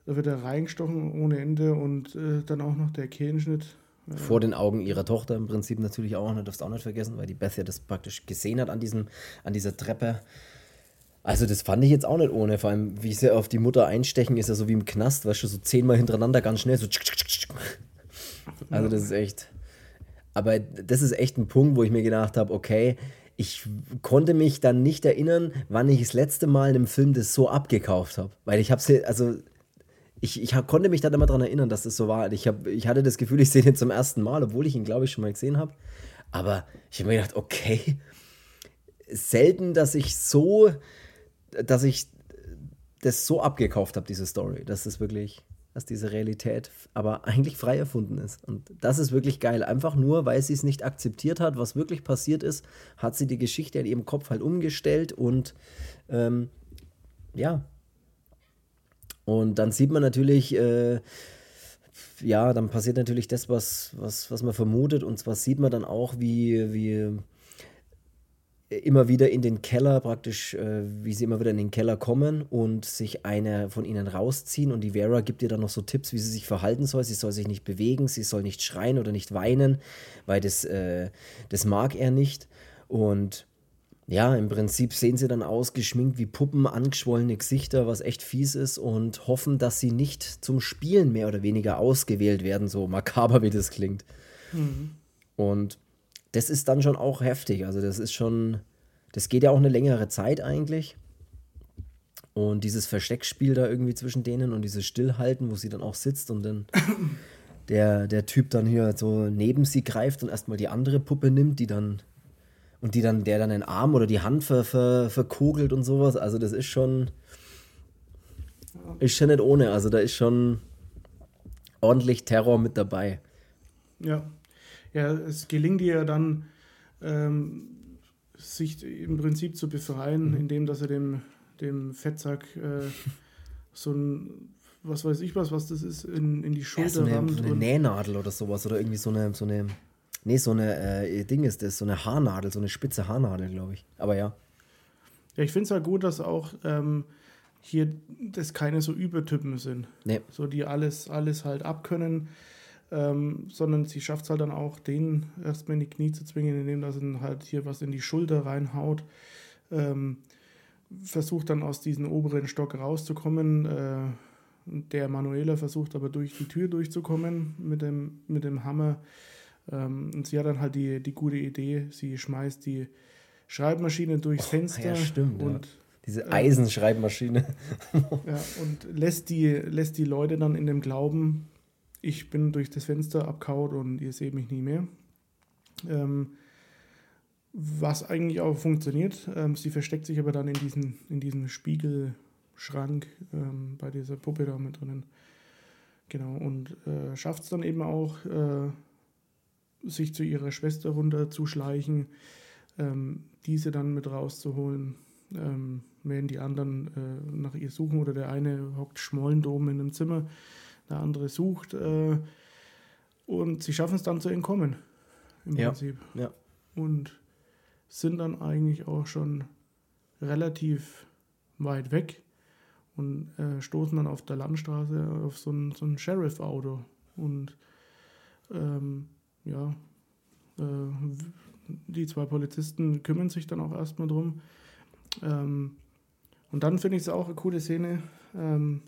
da wird er reingestochen ohne Ende und äh, dann auch noch der Kehlenschnitt. Äh, Vor den Augen ihrer Tochter im Prinzip natürlich auch, ne, darfst du auch nicht vergessen, weil die Beth ja das praktisch gesehen hat an, diesem, an dieser Treppe. Also das fand ich jetzt auch nicht ohne, vor allem wie sie auf die Mutter einstechen, ist ja so wie im Knast, weißt du, so zehnmal hintereinander ganz schnell, so Also das ist echt, aber das ist echt ein Punkt, wo ich mir gedacht habe, okay, ich konnte mich dann nicht erinnern, wann ich das letzte Mal in einem Film das so abgekauft habe. Weil ich habe also ich, ich konnte mich dann immer daran erinnern, dass das so war. Ich, hab, ich hatte das Gefühl, ich sehe ihn zum ersten Mal, obwohl ich ihn, glaube ich, schon mal gesehen habe. Aber ich habe mir gedacht, okay, selten, dass ich so, dass ich das so abgekauft habe, diese Story. Das ist wirklich, dass diese Realität aber eigentlich frei erfunden ist. Und das ist wirklich geil. Einfach nur, weil sie es nicht akzeptiert hat, was wirklich passiert ist, hat sie die Geschichte in ihrem Kopf halt umgestellt und ähm, ja. Und dann sieht man natürlich, äh, ja, dann passiert natürlich das, was, was, was man vermutet. Und zwar sieht man dann auch, wie, wie immer wieder in den Keller praktisch, äh, wie sie immer wieder in den Keller kommen und sich eine von ihnen rausziehen und die Vera gibt ihr dann noch so Tipps, wie sie sich verhalten soll. Sie soll sich nicht bewegen, sie soll nicht schreien oder nicht weinen, weil das, äh, das mag er nicht. Und ja, im Prinzip sehen sie dann aus, geschminkt wie Puppen, angeschwollene Gesichter, was echt fies ist und hoffen, dass sie nicht zum Spielen mehr oder weniger ausgewählt werden, so makaber wie das klingt. Mhm. Und das ist dann schon auch heftig. Also das ist schon, das geht ja auch eine längere Zeit eigentlich. Und dieses Versteckspiel da irgendwie zwischen denen und dieses Stillhalten, wo sie dann auch sitzt und dann der, der Typ dann hier so neben sie greift und erstmal die andere Puppe nimmt, die dann und die dann, der dann den Arm oder die Hand ver, ver, verkogelt und sowas. Also das ist schon, ist schon nicht ohne. Also da ist schon ordentlich Terror mit dabei. Ja, ja, es gelingt ihr ja dann, ähm, sich im Prinzip zu befreien, mhm. indem dass er dem, dem Fettsack äh, so ein, was weiß ich was, was das ist, in, in die Schulter ja, so eine, rammt. So eine Nähnadel oder sowas oder irgendwie so eine, so eine, nee, so eine, äh, Ding ist das, so eine Haarnadel, so eine spitze Haarnadel, glaube ich. Aber ja. Ja, ich finde es halt gut, dass auch ähm, hier das keine so Übertypen sind. Nee. So die alles, alles halt abkönnen ähm, sondern sie schafft es halt dann auch, den erstmal in die Knie zu zwingen, indem er dann halt hier was in die Schulter reinhaut. Ähm, versucht dann aus diesem oberen Stock rauszukommen. Äh, der Manuela versucht aber durch die Tür durchzukommen mit dem, mit dem Hammer. Ähm, und sie hat dann halt die, die gute Idee, sie schmeißt die Schreibmaschine durchs oh, Fenster. Ja, stimmt. Und, ja. Diese äh, Eisenschreibmaschine. ja, und lässt die, lässt die Leute dann in dem Glauben, ich bin durch das Fenster abkaut und ihr seht mich nie mehr. Ähm, was eigentlich auch funktioniert. Ähm, sie versteckt sich aber dann in diesen, in diesem Spiegelschrank ähm, bei dieser Puppe da mit drinnen. Genau, und äh, schafft es dann eben auch, äh, sich zu ihrer Schwester runterzuschleichen, ähm, diese dann mit rauszuholen, ähm, während die anderen äh, nach ihr suchen oder der eine hockt schmollend oben in einem Zimmer der andere sucht. Äh, und sie schaffen es dann zu entkommen, im ja. Prinzip. Ja. Und sind dann eigentlich auch schon relativ weit weg und äh, stoßen dann auf der Landstraße auf so ein, so ein Sheriff-Auto. Und ähm, ja, äh, die zwei Polizisten kümmern sich dann auch erstmal drum. Ähm, und dann finde ich es auch eine coole Szene. Ähm,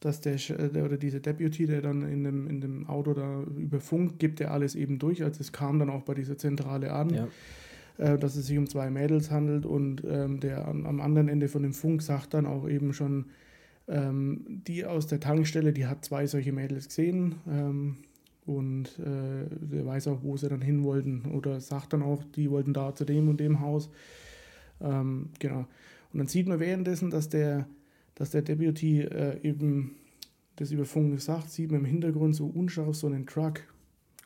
dass der, der oder dieser Deputy, der dann in dem, in dem Auto da über Funk gibt, der alles eben durch. Also es kam dann auch bei dieser Zentrale an, ja. äh, dass es sich um zwei Mädels handelt und ähm, der an, am anderen Ende von dem Funk sagt dann auch eben schon, ähm, die aus der Tankstelle, die hat zwei solche Mädels gesehen ähm, und äh, der weiß auch, wo sie dann hin wollten oder sagt dann auch, die wollten da zu dem und dem Haus. Ähm, genau. Und dann sieht man währenddessen, dass der dass der Deputy äh, eben das über Funk sagt, sieht man im Hintergrund so unscharf so einen Truck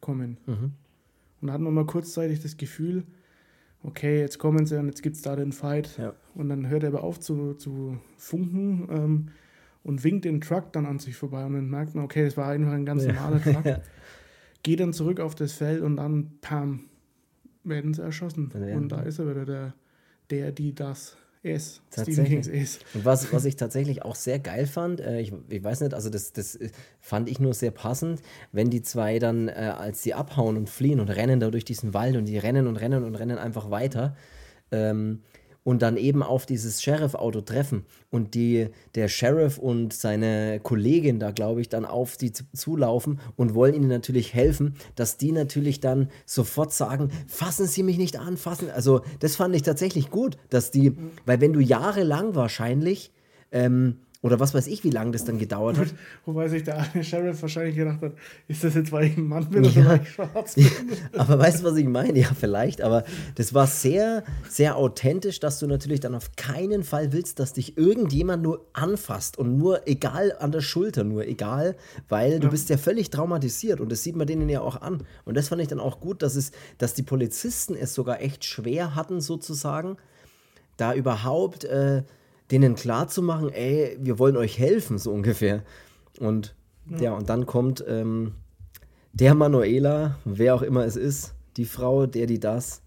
kommen. Mhm. Und da hat man mal kurzzeitig das Gefühl, okay, jetzt kommen sie und jetzt gibt es da den Fight. Ja. Und dann hört er aber auf zu, zu funken ähm, und winkt den Truck dann an sich vorbei. Und dann merkt man, okay, es war einfach ein ganz normaler Truck. ja. Geht dann zurück auf das Feld und dann, pam, werden sie erschossen. Ja. Und da ist er wieder der, der, die, das. Es. Tatsächlich. Es. Und was, was ich tatsächlich auch sehr geil fand, äh, ich, ich weiß nicht, also das, das fand ich nur sehr passend, wenn die zwei dann, äh, als sie abhauen und fliehen und rennen da durch diesen Wald und die rennen und rennen und rennen einfach weiter. Ähm, und dann eben auf dieses Sheriff-Auto treffen und die, der Sheriff und seine Kollegin da, glaube ich, dann auf sie zulaufen und wollen ihnen natürlich helfen, dass die natürlich dann sofort sagen, fassen Sie mich nicht an, fassen. Also das fand ich tatsächlich gut, dass die, weil wenn du jahrelang wahrscheinlich ähm, Oder was weiß ich, wie lange das dann gedauert hat. Wobei sich der eine Sheriff wahrscheinlich gedacht hat, ist das jetzt, weil ich ein Mann bin oder weil ich schwarz bin? aber weißt du, was ich meine? Ja, vielleicht. Aber das war sehr, sehr authentisch, dass du natürlich dann auf keinen Fall willst, dass dich irgendjemand nur anfasst und nur egal an der Schulter, nur egal, weil ja. du bist ja völlig traumatisiert und das sieht man denen ja auch an. Und das fand ich dann auch gut, dass es, dass die Polizisten es sogar echt schwer hatten, sozusagen, da überhaupt. Äh, denen klarzumachen, ey, wir wollen euch helfen, so ungefähr. Und ja, ja und dann kommt ähm, der Manuela, wer auch immer es ist, die Frau, der, die das,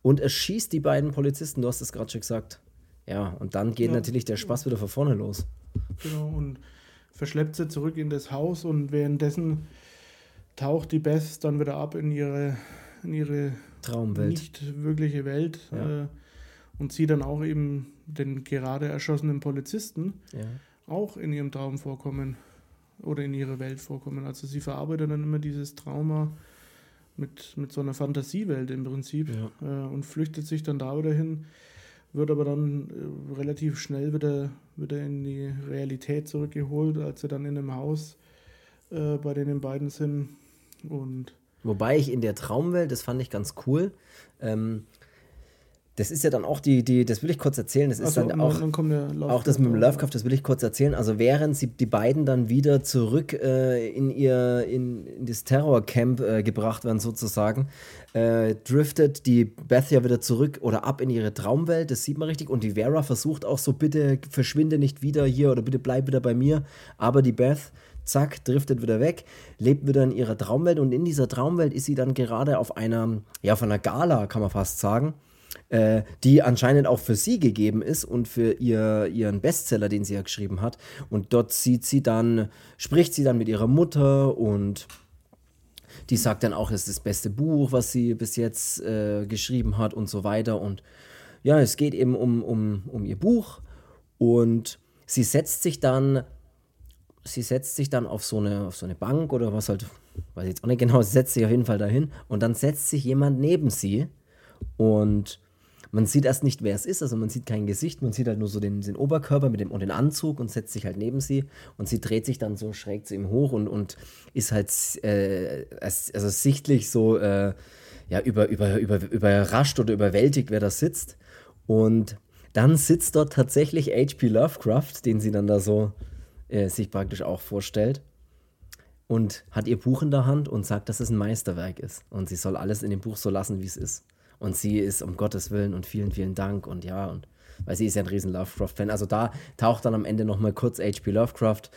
und erschießt die beiden Polizisten, du hast es gerade schon gesagt. Ja, und dann geht ja. natürlich der Spaß wieder von vorne los. Genau, und verschleppt sie zurück in das Haus und währenddessen taucht die Beth dann wieder ab in ihre, in ihre Traumwelt. Nicht wirkliche Welt. Ja. Äh, und sie dann auch eben den gerade erschossenen Polizisten ja. auch in ihrem Traum vorkommen oder in ihrer Welt vorkommen. Also sie verarbeitet dann immer dieses Trauma mit, mit so einer Fantasiewelt im Prinzip ja. äh, und flüchtet sich dann da wieder hin, wird aber dann äh, relativ schnell wieder, wieder in die Realität zurückgeholt, als sie dann in einem Haus äh, bei den beiden sind. Und Wobei ich in der Traumwelt, das fand ich ganz cool, ähm, das ist ja dann auch die, die, das will ich kurz erzählen, das ist so, dann auch, dann auch das mit dem Lovecraft, das will ich kurz erzählen. Also während sie die beiden dann wieder zurück äh, in ihr, in, in das Terrorcamp äh, gebracht werden, sozusagen, äh, driftet die Beth ja wieder zurück oder ab in ihre Traumwelt, das sieht man richtig. Und die Vera versucht auch so, bitte verschwinde nicht wieder hier oder bitte bleib wieder bei mir. Aber die Beth zack, driftet wieder weg, lebt wieder in ihrer Traumwelt und in dieser Traumwelt ist sie dann gerade auf einer, ja, von einer Gala, kann man fast sagen äh, die anscheinend auch für sie gegeben ist und für ihr, ihren Bestseller, den sie ja geschrieben hat. Und dort sieht sie dann, spricht sie dann mit ihrer Mutter und die sagt dann auch, es ist das beste Buch, was sie bis jetzt äh, geschrieben hat und so weiter. Und ja, es geht eben um, um, um ihr Buch und sie setzt sich dann, sie setzt sich dann auf so eine, auf so eine Bank oder was halt, weiß ich jetzt auch nicht genau, sie setzt sich auf jeden Fall dahin und dann setzt sich jemand neben sie und man sieht erst nicht, wer es ist, also man sieht kein Gesicht, man sieht halt nur so den, den Oberkörper mit dem, und den Anzug und setzt sich halt neben sie und sie dreht sich dann so schräg zu ihm hoch und, und ist halt äh, also sichtlich so äh, ja, über, über, über, überrascht oder überwältigt, wer da sitzt. Und dann sitzt dort tatsächlich H.P. Lovecraft, den sie dann da so äh, sich praktisch auch vorstellt und hat ihr Buch in der Hand und sagt, dass es ein Meisterwerk ist. Und sie soll alles in dem Buch so lassen, wie es ist. Und sie ist um Gottes Willen und vielen, vielen Dank und ja, und weil sie ist ja ein riesen Lovecraft-Fan. Also da taucht dann am Ende nochmal kurz H.P. Lovecraft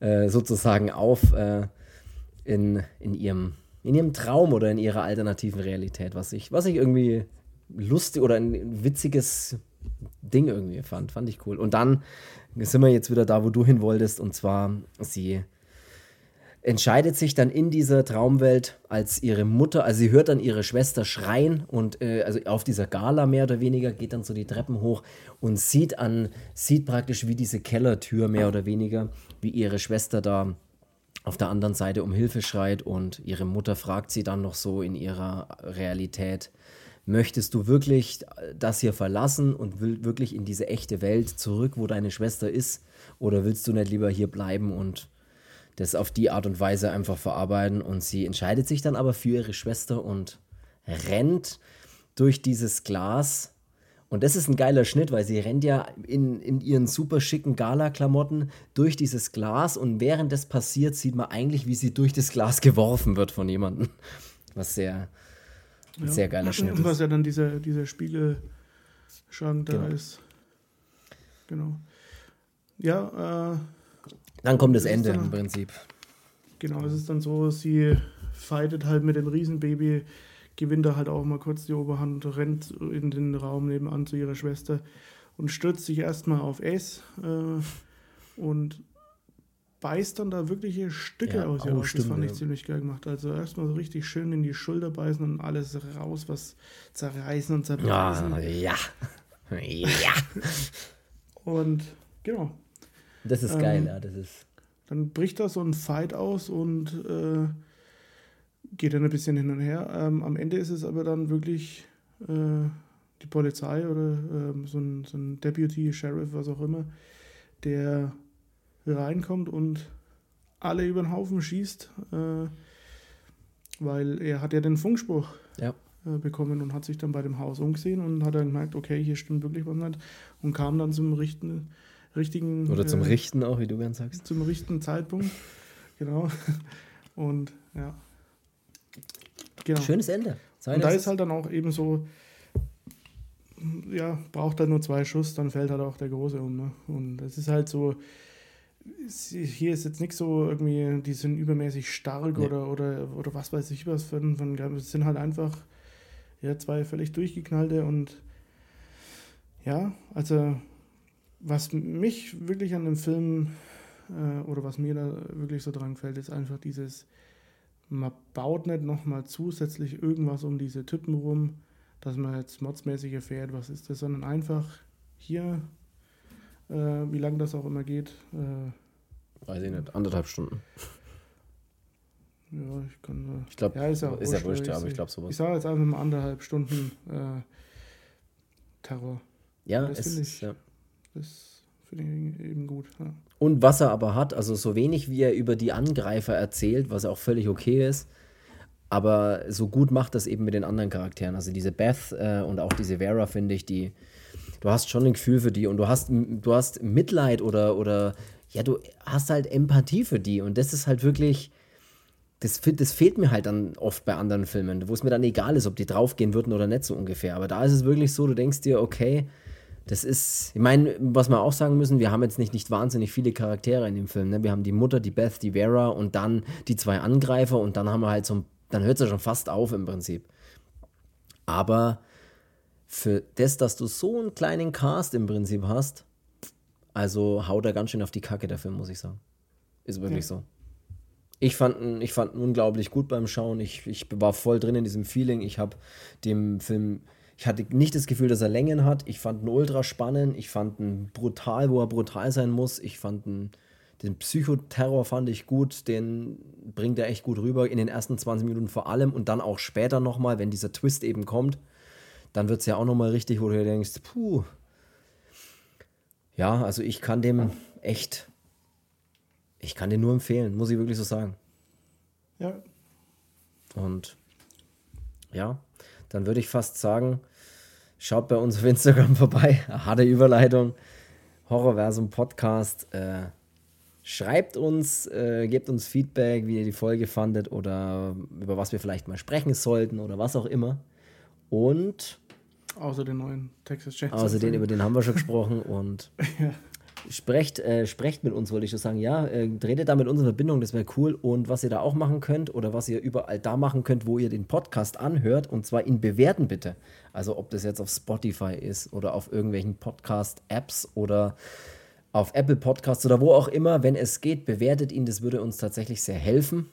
äh, sozusagen auf äh, in, in, ihrem, in ihrem Traum oder in ihrer alternativen Realität, was ich, was ich irgendwie lustig oder ein witziges Ding irgendwie fand. Fand ich cool. Und dann sind wir jetzt wieder da, wo du hin wolltest, und zwar sie entscheidet sich dann in dieser Traumwelt als ihre Mutter, also sie hört dann ihre Schwester schreien und äh, also auf dieser Gala mehr oder weniger geht dann so die Treppen hoch und sieht an, sieht praktisch wie diese Kellertür mehr oder weniger, wie ihre Schwester da auf der anderen Seite um Hilfe schreit und ihre Mutter fragt sie dann noch so in ihrer Realität, möchtest du wirklich das hier verlassen und will wirklich in diese echte Welt zurück, wo deine Schwester ist, oder willst du nicht lieber hier bleiben und das auf die Art und Weise einfach verarbeiten. Und sie entscheidet sich dann aber für ihre Schwester und rennt durch dieses Glas. Und das ist ein geiler Schnitt, weil sie rennt ja in, in ihren super schicken Gala-Klamotten durch dieses Glas und während das passiert, sieht man eigentlich, wie sie durch das Glas geworfen wird von jemandem. Was sehr, ja. sehr geiler Schnitt ist. Was ja dann dieser, dieser Spiegelschrank da genau. ist. Genau. Ja, äh, dann kommt das, das Ende dann, im Prinzip. Genau, es ist dann so, sie fightet halt mit dem Riesenbaby, gewinnt da halt auch mal kurz die Oberhand, rennt in den Raum nebenan zu ihrer Schwester und stürzt sich erstmal auf Ace äh, und beißt dann da wirkliche Stücke ja, aus ihr raus. Das fand ich ziemlich geil gemacht. Also erstmal so richtig schön in die Schulter beißen und alles raus, was zerreißen und zerbeißen. Ja, ja. ja. und genau, das ist geil, ähm, ja, das ist. Dann bricht da so ein Fight aus und äh, geht dann ein bisschen hin und her. Ähm, am Ende ist es aber dann wirklich äh, die Polizei oder äh, so, ein, so ein Deputy, Sheriff, was auch immer, der reinkommt und alle über den Haufen schießt, äh, weil er hat ja den Funkspruch Ja. äh, bekommen und hat sich dann bei dem Haus umgesehen und hat dann gemerkt, okay, hier stimmt wirklich was nicht und kam dann zum richten, richtigen Oder zum äh, Richten auch, wie du gern sagst. zum richtigen Zeitpunkt. genau. Und ja. Genau. Schönes Ende. Sei Und da ist halt dann auch eben so, ja, braucht er nur zwei Schuss, dann fällt halt auch der Große um. Ne? Und es ist halt so, hier ist jetzt nicht so irgendwie, die sind übermäßig stark Nee. oder, oder, oder was weiß ich was von, von es sind halt einfach ja, zwei völlig durchgeknallte und ja, also was mich wirklich an dem Film äh, oder was mir da wirklich so dran gefällt, ist einfach dieses, man baut nicht nochmal zusätzlich irgendwas um diese Typen rum, dass man jetzt modsmäßig erfährt, was ist das, sondern einfach hier, äh, wie lange das auch immer geht, äh, Weiß ich nicht, anderthalb Stunden. ja, ich kann. Ich glaube, ja, ist ja, ist ja wurscht, ich- aber ich glaube Ich sowas. sage jetzt einfach mal anderthalb Stunden äh, Terror. Ja, das ist, ich- ja. Das finde ich eben gut. Ja. Und was er aber hat, also so wenig wie er über die Angreifer erzählt, was auch völlig okay ist, aber so gut macht das eben mit den anderen Charakteren. Also diese Beth äh, und auch diese Vera, finde ich, die, du hast schon ein Gefühl für die und du hast, du hast Mitleid oder, oder ja, du hast halt Empathie für die und das ist halt wirklich, das, das fehlt mir halt dann oft bei anderen Filmen, wo es mir dann egal ist, ob die draufgehen würden oder nicht so ungefähr. Aber da ist es wirklich so, du denkst dir, okay, das ist, ich meine, was wir auch sagen müssen, wir haben jetzt nicht, nicht wahnsinnig viele Charaktere in dem Film. Ne? Wir haben die Mutter, die Beth, die Vera und dann die zwei Angreifer und dann haben wir halt so, ein- dann hört es ja schon fast auf im Prinzip. Aber für das, dass du so einen kleinen Cast im Prinzip hast, also haut er ganz schön auf die Kacke der Film, muss ich sagen. Ist wirklich so. Ich fand, ihn- ich fand unglaublich gut beim Schauen. Ich, ich war voll drin in diesem Feeling. Ich habe dem Film, ich hatte nicht das Gefühl, dass er Längen hat. Ich fand ihn ultra spannend. Ich fand ihn brutal, wo er brutal sein muss. Ich fand ihn, den Psychoterror fand ich gut. Den bringt er echt gut rüber in den ersten 20 Minuten vor allem und dann auch später nochmal, wenn dieser Twist eben kommt. Dann wird es ja auch nochmal richtig, wo du dir denkst, puh. Ja, also ich kann dem echt, ich kann den nur empfehlen, muss ich wirklich so sagen. ja, Und ja, dann würde ich fast sagen, schaut bei uns auf Instagram vorbei. Harte Überleitung. Horrorversum Podcast. Äh, schreibt uns, äh, gebt uns Feedback, wie ihr die Folge fandet oder über was wir vielleicht mal sprechen sollten oder was auch immer. Und außer den neuen Texas Chainsaw. außer den, über den haben wir schon gesprochen. Und Ja. Sprecht, äh, sprecht mit uns, wollte ich schon sagen. Ja, äh, tretet da mit uns in Verbindung, das wäre cool. Und was ihr da auch machen könnt oder was ihr überall da machen könnt, wo ihr den Podcast anhört, und zwar ihn bewerten bitte. Also ob das jetzt auf Spotify ist oder auf irgendwelchen Podcast-Apps oder auf Apple Podcasts oder wo auch immer, wenn es geht, bewertet ihn. Das würde uns tatsächlich sehr helfen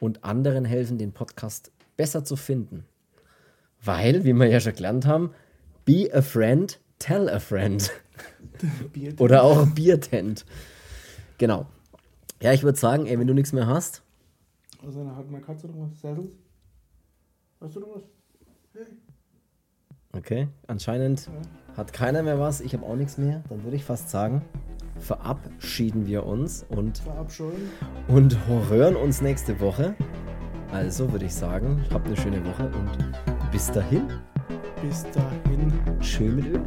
und anderen helfen, den Podcast besser zu finden. Weil, wie wir ja schon gelernt haben, be a friend, tell a friend. Oder auch Biertent. Genau. Ja, ich würde sagen, ey, wenn du nichts mehr hast, Also, dann hat meine Katze noch was. Saddles? Hast du noch was? okay, anscheinend hat keiner mehr was, ich habe auch nichts mehr, dann würde ich fast sagen, verabschieden wir uns und, und hören uns nächste Woche. Also würde ich sagen, habt eine schöne Woche und bis dahin, Bis dahin. schön mit Öl.